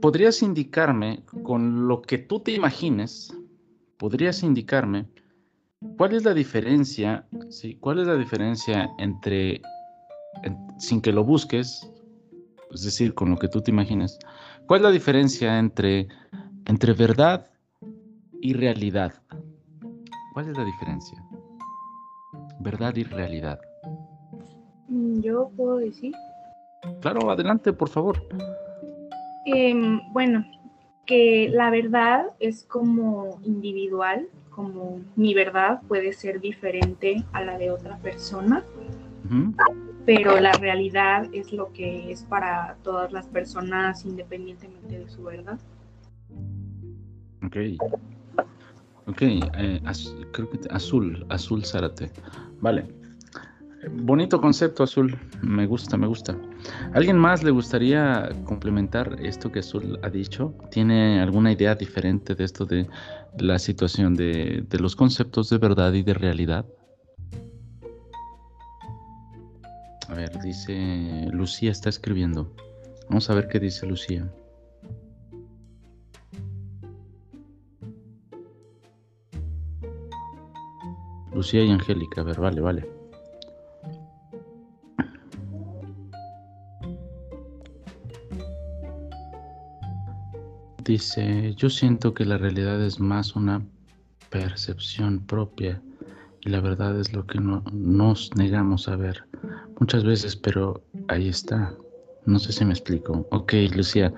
podrías indicarme, con lo que tú te imagines, podrías indicarme cuál es la diferencia, ¿sí? ¿Cuál es la diferencia entre, sin que lo busques, es decir, con lo que tú te imagines, cuál es la diferencia entre, entre verdad y realidad? ¿Cuál es la diferencia? Verdad y realidad. Mm, yo puedo decir. Claro, adelante, por favor. Em, bueno, que la verdad es como individual, como mi verdad puede ser diferente a la de otra persona, pero la realidad es lo que es para todas las personas independientemente de su verdad. Ok. Ok, eh, creo que azul, azul Zárate. Vale. Bonito concepto, Azul. Me gusta, me gusta. ¿Alguien más le gustaría complementar esto que Azul ha dicho? ¿Tiene alguna idea diferente de esto de la situación de, los conceptos de verdad y de realidad? A ver, dice Lucía está escribiendo. Vamos a ver qué dice Lucía. Lucía y Angélica, a ver, vale, vale. Dice, yo siento que la realidad es más una percepción propia y la verdad es lo que no, nos negamos a ver muchas veces, pero ahí está. No sé si me explico. Ok, Lucía,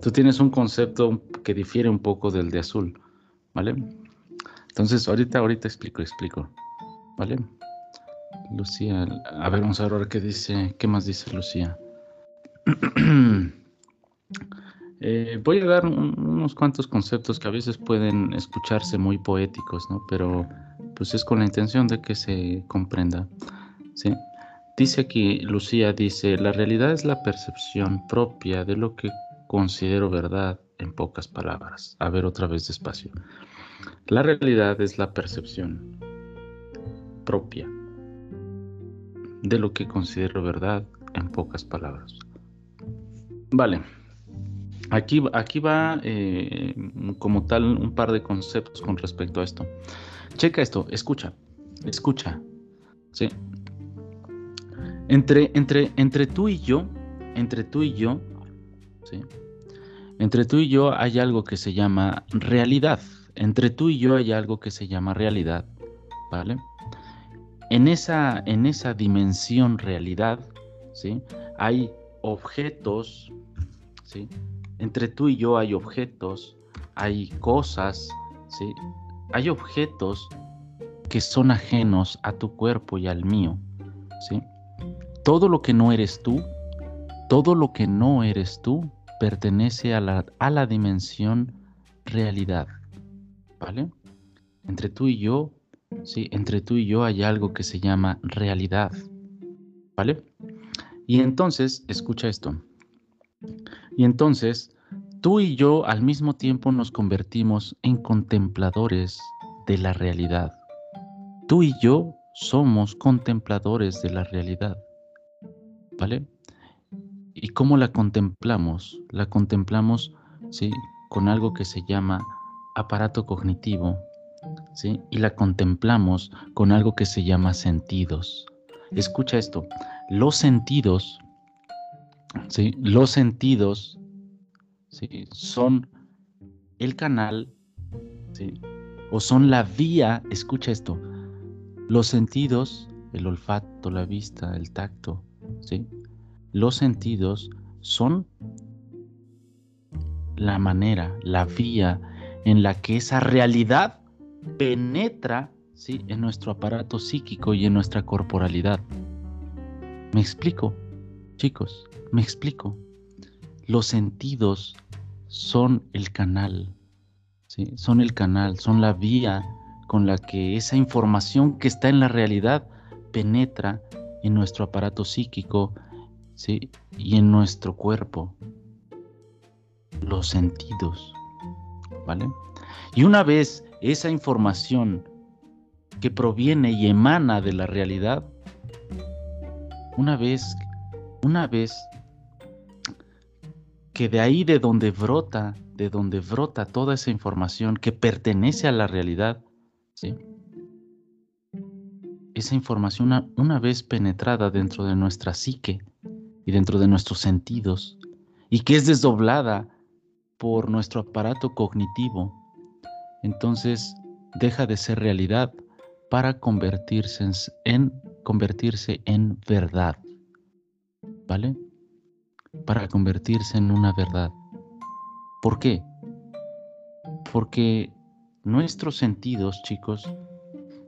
tú tienes un concepto que difiere un poco del de azul, ¿vale? Entonces, ahorita, ahorita explico, explico, ¿vale? Lucía, a ver, vamos a ver qué dice, qué más dice Lucía. Eh, voy a dar unos cuantos conceptos que a veces pueden escucharse muy poéticos, ¿no? Pero pues es con la intención de que se comprenda, ¿sí? Dice aquí, Lucía dice, la realidad es la percepción propia de lo que considero verdad en pocas palabras. A ver otra vez despacio. La realidad es la percepción propia de lo que considero verdad en pocas palabras. Vale, Aquí, aquí va eh, como tal un par de conceptos con respecto a esto. Checa esto, escucha, escucha. ¿sí? Entre, entre, entre tú y yo, entre tú y yo, ¿sí? entre tú y yo hay algo que se llama realidad. Entre tú y yo hay algo que se llama realidad, ¿vale? En esa, en esa dimensión realidad, ¿sí? Hay objetos, ¿sí? Entre tú y yo hay objetos, hay cosas, ¿sí? Hay objetos que son ajenos a tu cuerpo y al mío, ¿sí? Todo lo que no eres tú, todo lo que no eres tú pertenece a la, a la dimensión realidad, ¿vale? Entre tú y yo, sí, entre tú y yo hay algo que se llama realidad, ¿vale? Y entonces, escucha esto. Y entonces, tú y yo al mismo tiempo nos convertimos en contempladores de la realidad. Tú y yo somos contempladores de la realidad. ¿Vale? ¿Y cómo la contemplamos? La contemplamos, ¿sí? Con algo que se llama aparato cognitivo, ¿sí? Y la contemplamos con algo que se llama sentidos. Escucha esto, los sentidos ¿sí? Los sentidos ¿sí? son el canal ¿sí? o son la vía, escucha esto, los sentidos, el olfato, la vista, el tacto, ¿sí? los sentidos son la manera, la vía en la que esa realidad penetra ¿sí? en nuestro aparato psíquico y en nuestra corporalidad. ¿Me explico, chicos? Me explico. Los sentidos son el canal, ¿sí? son el canal, son la vía con la que esa información que está en la realidad penetra en nuestro aparato psíquico ¿sí? y en nuestro cuerpo. Los sentidos, ¿vale? Y una vez esa información que proviene y emana de la realidad, una vez, una vez que de ahí de donde brota, de donde brota toda esa información que pertenece a la realidad, esa información una, vez penetrada dentro de nuestra psique y dentro de nuestros sentidos, y que es desdoblada por nuestro aparato cognitivo, entonces deja de ser realidad para convertirse en, convertirse en verdad. ¿Vale? Para convertirse en una verdad. ¿Por qué? Porque nuestros sentidos, chicos,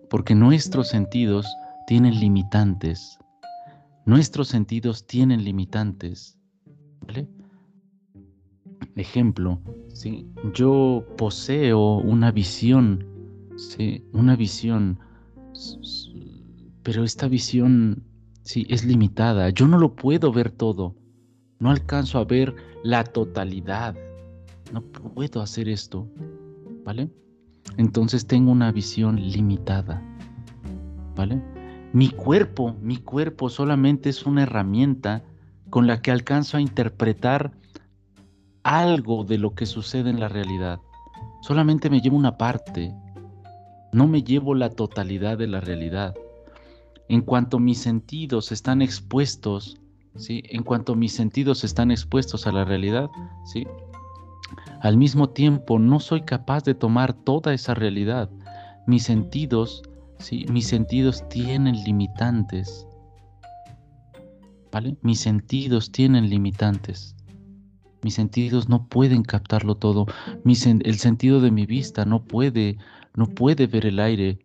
porque nuestros sentidos tienen limitantes. Nuestros sentidos tienen limitantes. ¿Vale? Ejemplo, ¿sí? yo poseo una visión, ¿sí? una visión, pero esta visión sí, es limitada. Yo no lo puedo ver todo. No alcanzo a ver la totalidad. No puedo hacer esto. ¿Vale? entonces tengo una visión limitada. ¿Vale? Mi cuerpo, mi cuerpo solamente es una herramienta con la que alcanzo a interpretar algo de lo que sucede en la realidad. Solamente me llevo una parte, no me llevo la totalidad de la realidad. En cuanto mis sentidos están expuestos, ¿sí? En cuanto mis sentidos están expuestos a la realidad, ¿sí? Al mismo tiempo, no soy capaz de tomar toda esa realidad. Mis sentidos, sí, mis sentidos tienen limitantes. ¿Vale? Mis sentidos tienen limitantes. Mis sentidos no pueden captarlo todo. el sentido de mi vista no puede, no puede ver el aire.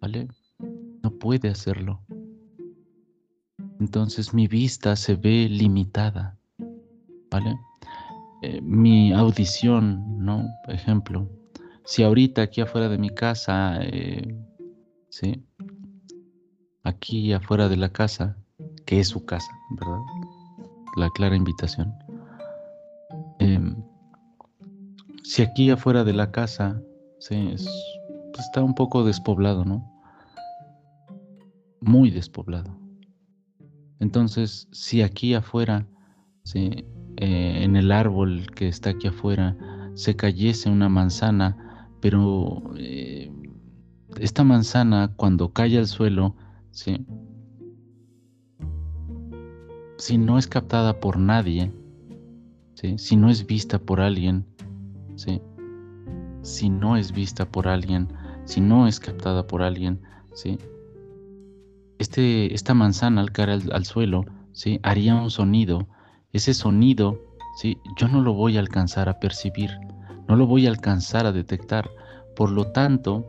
¿Vale? No puede hacerlo. Entonces mi vista se ve limitada. ¿Vale? Eh, mi audición, ¿no? Ejemplo, si ahorita aquí afuera de mi casa, eh, ¿sí? Aquí afuera de la casa, que es su casa, ¿verdad? La clara invitación. Em, si aquí afuera de la casa, ¿sí? pues está un poco despoblado, ¿no? Muy despoblado. Entonces, si aquí afuera, ¿sí? Eh, en el árbol que está aquí afuera se cayese una manzana, pero eh, esta manzana cuando cae al suelo, ¿sí? si no es captada por nadie, ¿sí? si no es vista por alguien, si no es vista por alguien, si no es captada por alguien, ¿sí? Este, esta manzana al caer al, suelo ¿sí? haría un sonido ese sonido, ¿sí? yo no lo voy a alcanzar a percibir, no lo voy a alcanzar a detectar. Por lo tanto,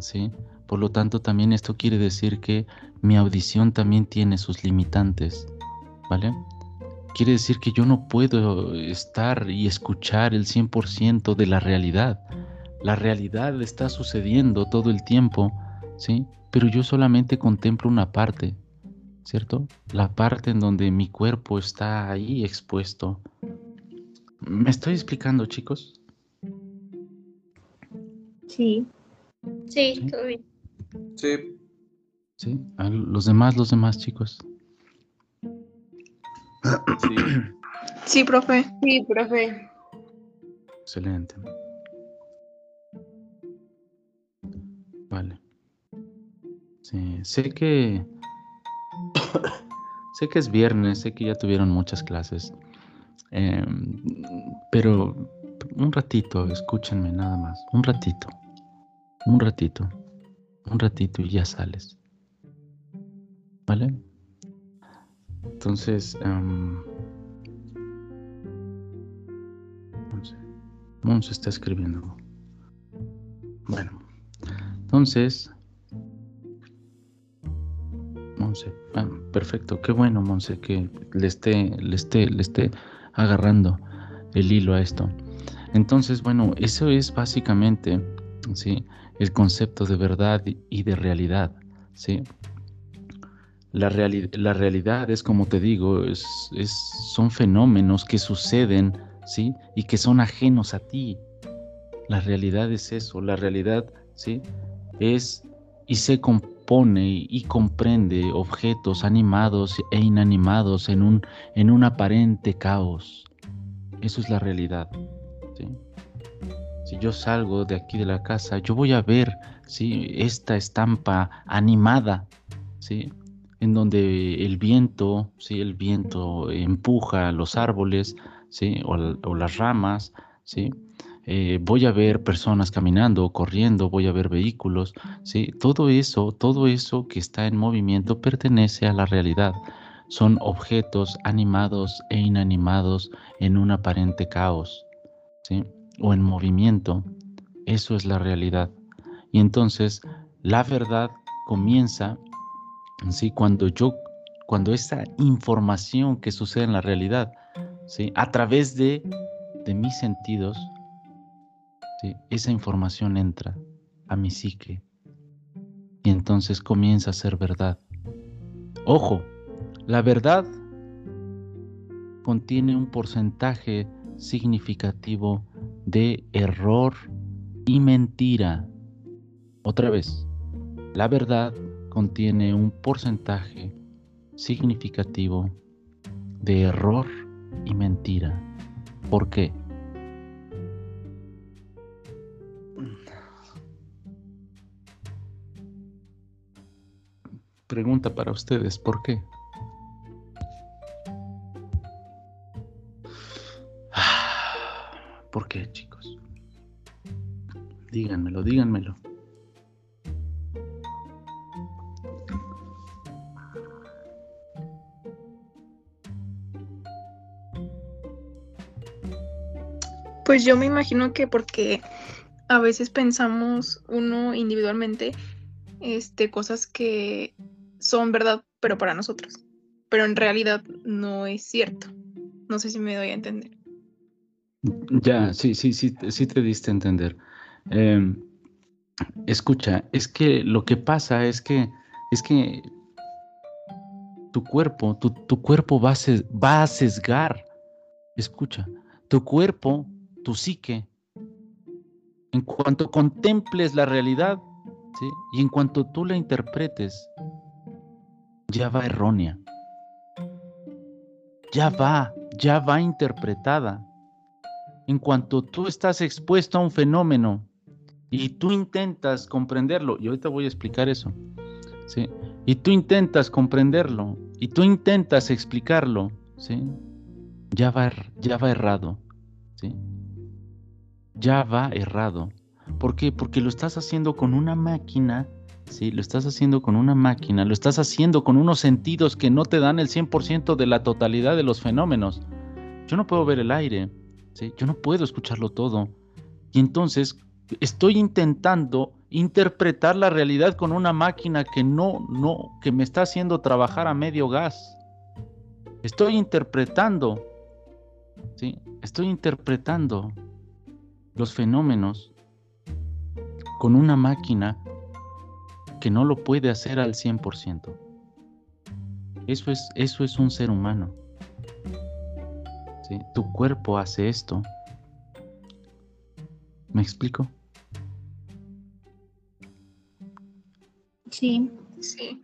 ¿sí? por lo tanto también esto quiere decir que mi audición también tiene sus limitantes, ¿vale? Quiere decir que yo no puedo estar y escuchar el 100% de la realidad. La realidad está sucediendo todo el tiempo, ¿sí? Pero yo solamente contemplo una parte, ¿cierto? La parte en donde mi cuerpo está ahí expuesto. ¿Me estoy explicando, chicos? Sí. Sí, todo bien. Sí. Sí, los demás, los demás, chicos. Sí. Sí, profe. Sí, profe. Excelente. Vale. Sí, sé que sé que es viernes, sé que ya tuvieron muchas clases, em, pero un ratito, escúchenme nada más, un ratito, un ratito, un ratito y ya sales. ¿Vale? Entonces, um, Monse está escribiendo. Bueno, entonces Ah, perfecto, qué bueno, Monse, que le esté, le esté, le esté agarrando el hilo a esto. Entonces, bueno, eso es básicamente ¿sí? el concepto de verdad y de realidad. ¿sí? La, la realidad es, como te digo, es, es, son fenómenos que suceden ¿sí? y que son ajenos a ti. La realidad es eso, la realidad ¿sí? es y se compone y comprende objetos animados e inanimados en un, en un aparente caos. Eso es la realidad. Si yo salgo de aquí de la casa, yo voy a ver ¿sí? esta estampa animada, ¿sí? en donde el viento, ¿sí? el viento empuja los árboles ¿sí? o, o las ramas, ¿sí? Eh, voy a ver personas caminando, corriendo, voy a ver vehículos, ¿sí? Todo eso, todo eso que está en movimiento pertenece a la realidad. Son objetos animados e inanimados en un aparente caos, ¿sí? O en movimiento. Eso es la realidad. Y entonces la verdad comienza, ¿sí? Cuando yo, cuando esa información que sucede en la realidad, ¿sí? A través de, de mis sentidos, esa información entra a mi psique y entonces comienza a ser verdad. Ojo, la verdad contiene un porcentaje significativo de error y mentira. Otra vez, la verdad contiene un porcentaje significativo de error y mentira. ¿Por qué? Pregunta para ustedes, ¿por qué? ¿Por qué, chicos? Díganmelo, díganmelo. Pues yo me imagino que porque a veces pensamos uno individualmente este cosas que son verdad, pero para nosotros. Pero en realidad no es cierto. No sé si me doy a entender. Ya, sí, sí, sí, sí te diste a entender. Em, escucha, es que lo que pasa es que es que tu cuerpo, tu, tu cuerpo va a, va a sesgar. Escucha, tu cuerpo, tu psique, en cuanto contemples la realidad, ¿sí? y en cuanto tú la interpretes, ya va errónea. Ya va, ya va interpretada. En cuanto tú estás expuesto a un fenómeno y tú intentas comprenderlo, y ahorita voy a explicar eso, ¿sí? y tú intentas comprenderlo, y tú intentas explicarlo, ¿sí? ya, va, er, ya va errado. ¿sí? Ya va errado. ¿Por qué? Porque lo estás haciendo con una máquina ¿sí? Lo estás haciendo con una máquina, lo estás haciendo con unos sentidos que no te dan el 100% de la totalidad de los fenómenos. Yo no puedo ver el aire, ¿sí? Yo no puedo escucharlo todo. Y entonces estoy intentando interpretar la realidad con una máquina que no, no, que me está haciendo trabajar a medio gas. Estoy interpretando, ¿sí? Estoy interpretando los fenómenos con una máquina que no lo puede hacer al 100%. Eso es, eso es un ser humano. Tu cuerpo hace esto. ¿Me explico? Sí. Sí.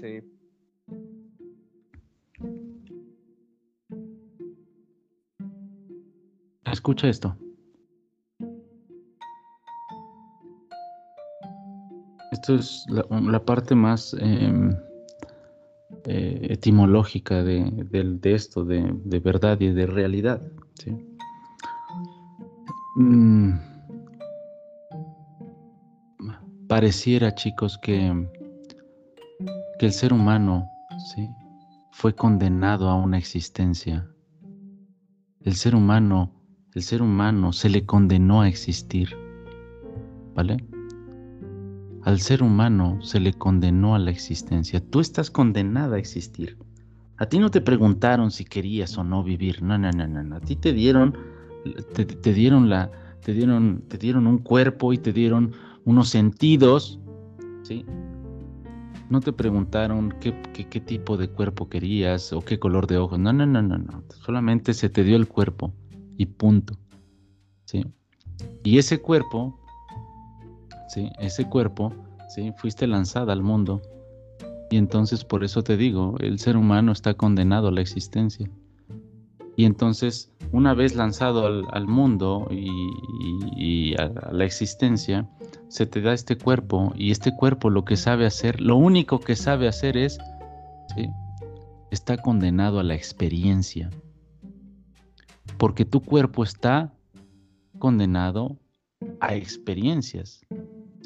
Sí. Escucha esto. Esto es la, parte más em, eh, etimológica de, esto, de, verdad y de realidad. Mm. pareciera, chicos, que, que el ser humano ¿sí? fue condenado a una existencia. El ser humano, el ser humano se le condenó a existir. ¿Vale? Al ser humano se le condenó a la existencia. Tú estás condenada a existir. A ti no te preguntaron si querías o no vivir. No, no, no, no. A ti te dieron, te, dieron la, te dieron, te dieron un cuerpo y te dieron unos sentidos, ¿sí? No te preguntaron qué, qué, tipo de cuerpo querías o qué color de ojos. No, no, no, no, no. Solamente se te dio el cuerpo y punto. ¿Sí? Y ese cuerpo ese cuerpo, fuiste lanzada al mundo. Y entonces por eso te digo, el ser humano está condenado a la existencia. Y entonces, una vez lanzado al, mundo y, a, la existencia, se te da este cuerpo y este cuerpo lo que sabe hacer, lo único que sabe hacer es, está condenado a la experiencia. Porque tu cuerpo está condenado a experiencias.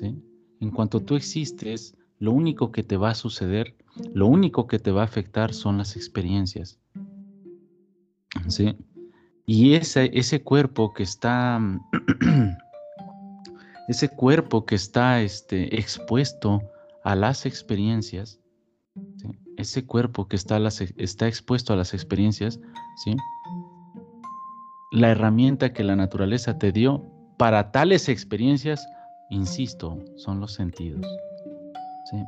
En cuanto tú existes, lo único que te va a suceder, lo único que te va a afectar son las experiencias. ¿Sí? Y ese, ese cuerpo que está, ese cuerpo que está este, expuesto a las experiencias, ese cuerpo que está, está expuesto a las experiencias, ¿sí? la herramienta que la naturaleza te dio para tales experiencias, insisto, son los sentidos. ¿sí?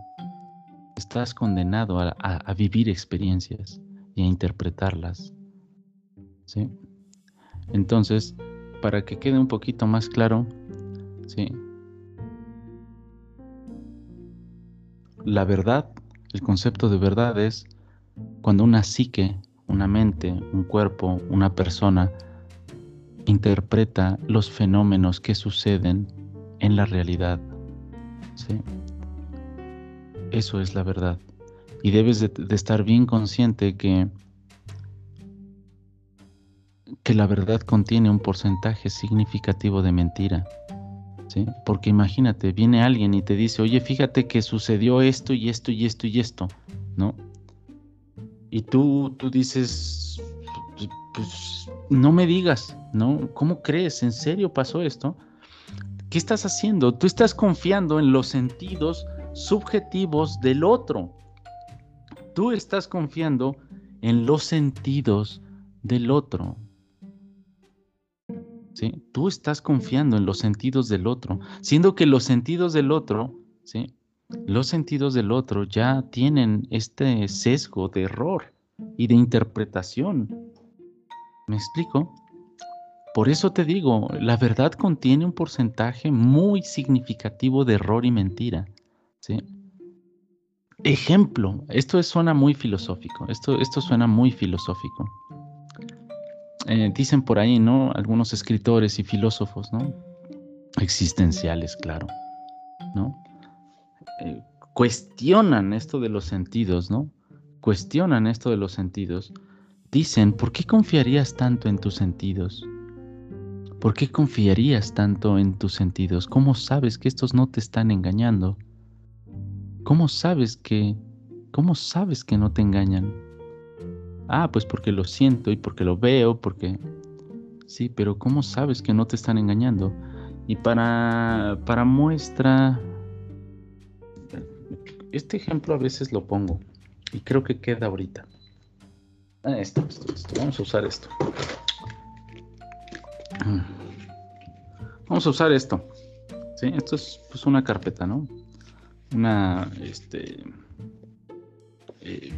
Estás condenado a vivir experiencias y a interpretarlas. ¿sí? Entonces, para que quede un poquito más claro, ¿sí? La verdad, el concepto de verdad es cuando una psique, una mente, un cuerpo, una persona interpreta los fenómenos que suceden en la realidad. ¿sí? Eso es la verdad. Y debes de estar bien consciente que que la verdad contiene un porcentaje significativo de mentira. ¿sí? Porque imagínate, viene alguien y te dice, oye, fíjate que sucedió esto y esto y esto y esto, ¿no? Y tú, tú dices, pues, pues no me digas, ¿no? ¿Cómo crees? ¿En serio pasó esto? ¿Qué estás haciendo? Tú estás confiando en los sentidos subjetivos del otro. Tú estás confiando en los sentidos del otro. Tú estás confiando en los sentidos del otro, siendo que los sentidos del otro, ¿sí? Los sentidos del otro ya tienen este sesgo de error y de interpretación. ¿Me explico? Por eso te digo, la verdad contiene un porcentaje muy significativo de error y mentira. ¿sí? Ejemplo, esto suena muy filosófico, esto, esto suena muy filosófico. Eh, dicen por ahí, ¿no? Algunos escritores y filósofos, ¿no? Existenciales, claro, ¿no? Eh, cuestionan esto de los sentidos, ¿no? Cuestionan esto de los sentidos. Dicen, ¿por qué confiarías tanto en tus sentidos? ¿Por qué confiarías tanto en tus sentidos? ¿Cómo sabes que estos no te están engañando? ¿Cómo sabes que cómo sabes que no te engañan? Ah, pues porque lo siento y porque lo veo, porque... Sí, pero ¿cómo sabes que no te están engañando? Y para, para muestra... Este ejemplo a veces lo pongo y creo que queda ahorita. Ah, esto, esto, esto. Vamos a usar esto. Vamos a usar esto. ¿Sí? Esto es pues, una carpeta, ¿no? Una, este... Eh,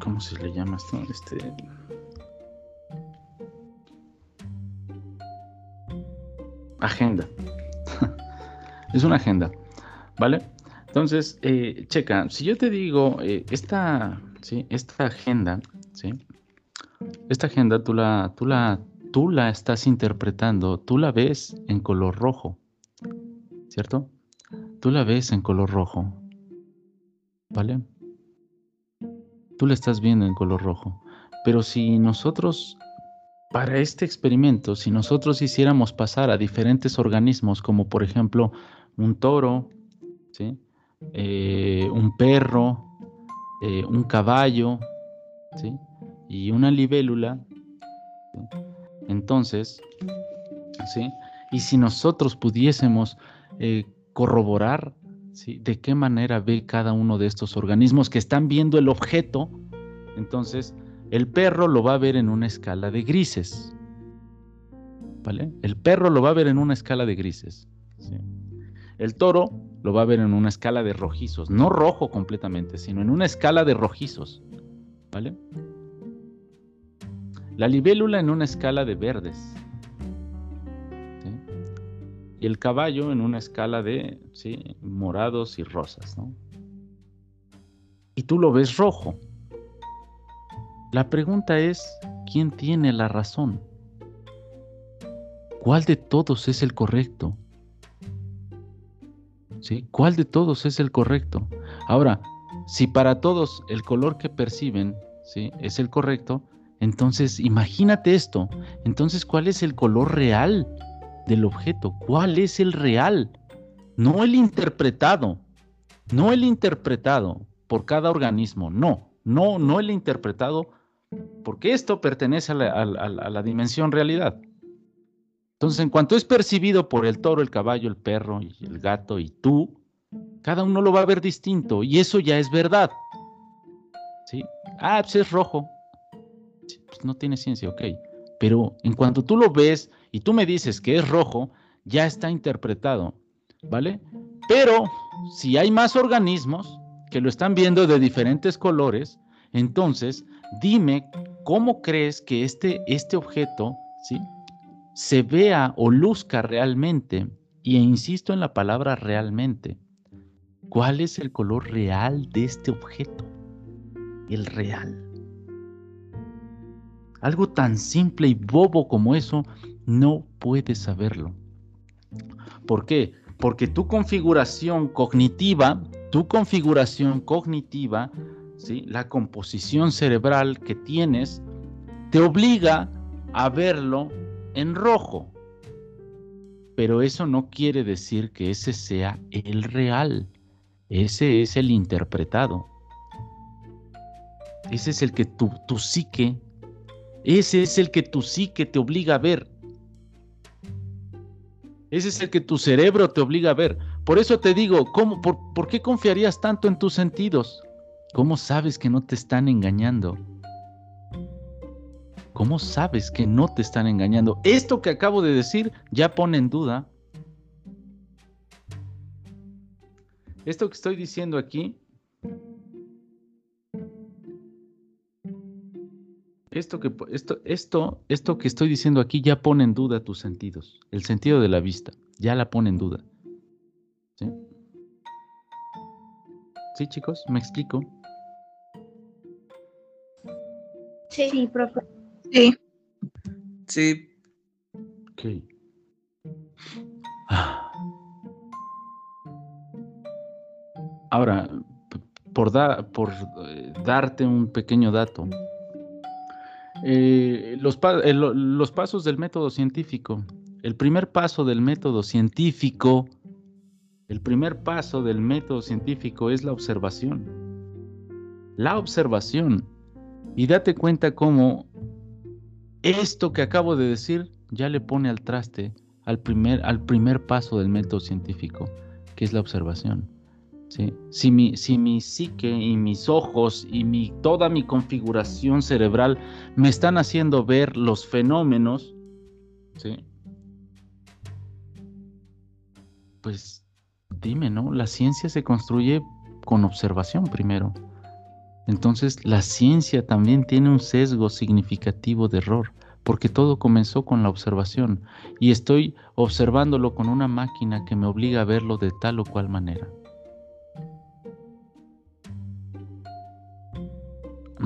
¿Cómo se le llama esto? Este. Agenda. es una agenda. ¿Vale? Entonces, eh, checa, si yo te digo, eh, esta, ¿sí? esta agenda, ¿sí? Esta agenda tú la, tú, la, tú la estás interpretando, tú la ves en color rojo, ¿cierto? Tú la ves en color rojo, ¿vale? tú la estás viendo en color rojo. Pero si nosotros, para este experimento, si nosotros hiciéramos pasar a diferentes organismos, como por ejemplo un toro, eh, un perro, eh, un caballo y una libélula, entonces, ¿sí? y si nosotros pudiésemos eh, corroborar de qué manera ve cada uno de estos organismos que están viendo el objeto. Entonces, el perro lo va a ver en una escala de grises. ¿Vale? El perro lo va a ver en una escala de grises. El toro lo va a ver en una escala de rojizos, no rojo completamente, sino en una escala de rojizos. ¿Vale? La libélula en una escala de verdes y el caballo en una escala de morados y rosas. Y tú lo ves rojo. La pregunta es, quién tiene la razón. ¿Cuál de todos es el correcto? ¿Cuál de todos es el correcto? Ahora, si para todos el color que perciben es el correcto, entonces imagínate esto. Entonces, ¿cuál es el color real del objeto? ¿Cuál es el real? No el interpretado, no el interpretado por cada organismo, no, no, no el interpretado, porque esto pertenece a la, dimensión realidad. Entonces, en cuanto es percibido por el toro, el caballo, el perro y el gato y tú, cada uno lo va a ver distinto y eso ya es verdad. ¿Sí? Ah, pues es rojo. Pues no tiene ciencia, ok. Pero en cuanto tú lo ves y tú me dices que es rojo, ya está interpretado, ¿vale? Pero si hay más organismos que lo están viendo de diferentes colores, entonces dime cómo crees que este, este objeto, ¿sí? Se vea o luzca realmente, y insisto en la palabra realmente, ¿Cuál es el color real de este objeto? El real. Algo tan simple y bobo como eso, no puedes saberlo. ¿Por qué? Porque tu configuración cognitiva, tu configuración cognitiva, ¿sí? la composición cerebral que tienes, te obliga a verlo en rojo. Pero eso no quiere decir que ese sea el real. Ese es el interpretado. Ese es el que tu, tu psique, ese es el que tu psique te obliga a ver. Ese es el que tu cerebro te obliga a ver. Por eso te digo, ¿cómo, por, ¿por qué confiarías tanto en tus sentidos? ¿Cómo sabes que no te están engañando? ¿Cómo sabes que no te están engañando? Esto que acabo de decir ya pone en duda Esto que estoy diciendo aquí, esto que, esto, esto, esto que estoy diciendo aquí ya pone en duda tus sentidos, el sentido de la vista, ya la pone en duda. ¿Sí? ¿Sí, chicos? ¿Me explico? Sí, profe. Sí. Sí. Ok. Ah. Ahora, por, por eh, darte un pequeño dato, eh, los, eh, los pasos del método científico. El primer paso del método científico, el primer paso del método científico es la observación. La observación. Y date cuenta cómo esto que acabo de decir ya le pone al traste al primer, al primer paso del método científico, que es la observación. Si, mi, si mi psique y mis ojos y mi, toda mi configuración cerebral me están haciendo ver los fenómenos, pues dime, ¿no? La ciencia se construye con observación primero. Entonces la ciencia también tiene un sesgo significativo de error, porque todo comenzó con la observación y estoy observándolo con una máquina que me obliga a verlo de tal o cual manera.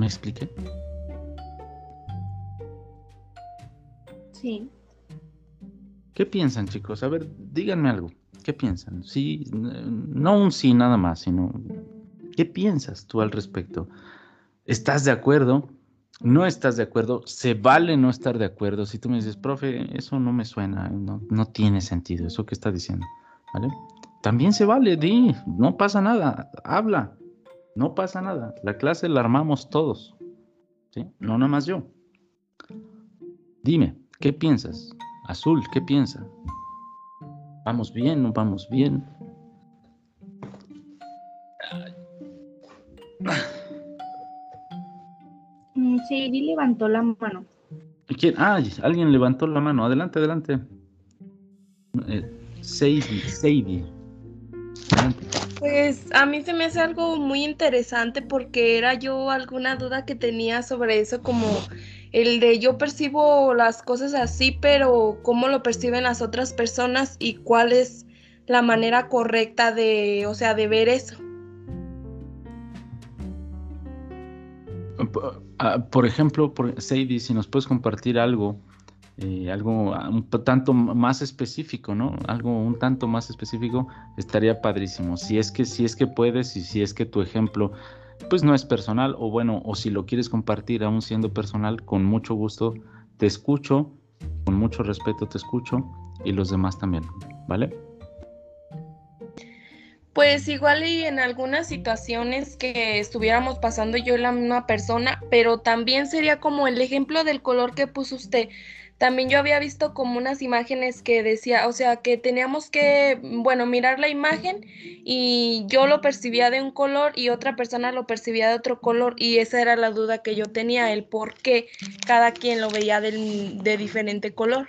¿Me expliqué? Sí. ¿Qué piensan, chicos? A ver, díganme algo. ¿Qué piensan? Sí, no un sí nada más, sino ¿qué piensas tú al respecto? ¿Estás de acuerdo? ¿No estás de acuerdo? ¿Se vale no estar de acuerdo? Si tú me dices, profe, eso no me suena, no, no tiene sentido, eso que está diciendo, ¿vale? También se vale, di, no pasa nada, habla. No pasa nada. La clase la armamos todos. ¿sí? No nada más yo. Dime, ¿qué piensas? Azul, ¿qué piensa? ¿Vamos bien? ¿No vamos bien? Mm, sí, levantó la mano. ¿Quién? Ah, alguien levantó la mano. Adelante, adelante. Eh, Sadie, Sadie. Pues a mí se me hace algo muy interesante porque era yo alguna duda que tenía sobre eso, como el de yo percibo las cosas así, pero cómo lo perciben las otras personas y cuál es la manera correcta de, o sea, de ver eso. ah, por ejemplo, por, Sadie, si nos puedes compartir algo, eh, algo un tanto más específico, ¿no? Algo un tanto más específico estaría padrísimo. Si es que, si es que puedes y si es que tu ejemplo, pues no es personal o bueno, o si lo quieres compartir aún siendo personal, con mucho gusto te escucho, con mucho respeto te escucho y los demás también, ¿vale? Pues igual y en algunas situaciones que estuviéramos pasando yo y la misma persona, pero también sería como el ejemplo del color que puso usted. También yo había visto como unas imágenes que decía, o sea, que teníamos que, bueno, mirar la imagen y yo lo percibía de un color y otra persona lo percibía de otro color y esa era la duda que yo tenía, el por qué cada quien lo veía de diferente color.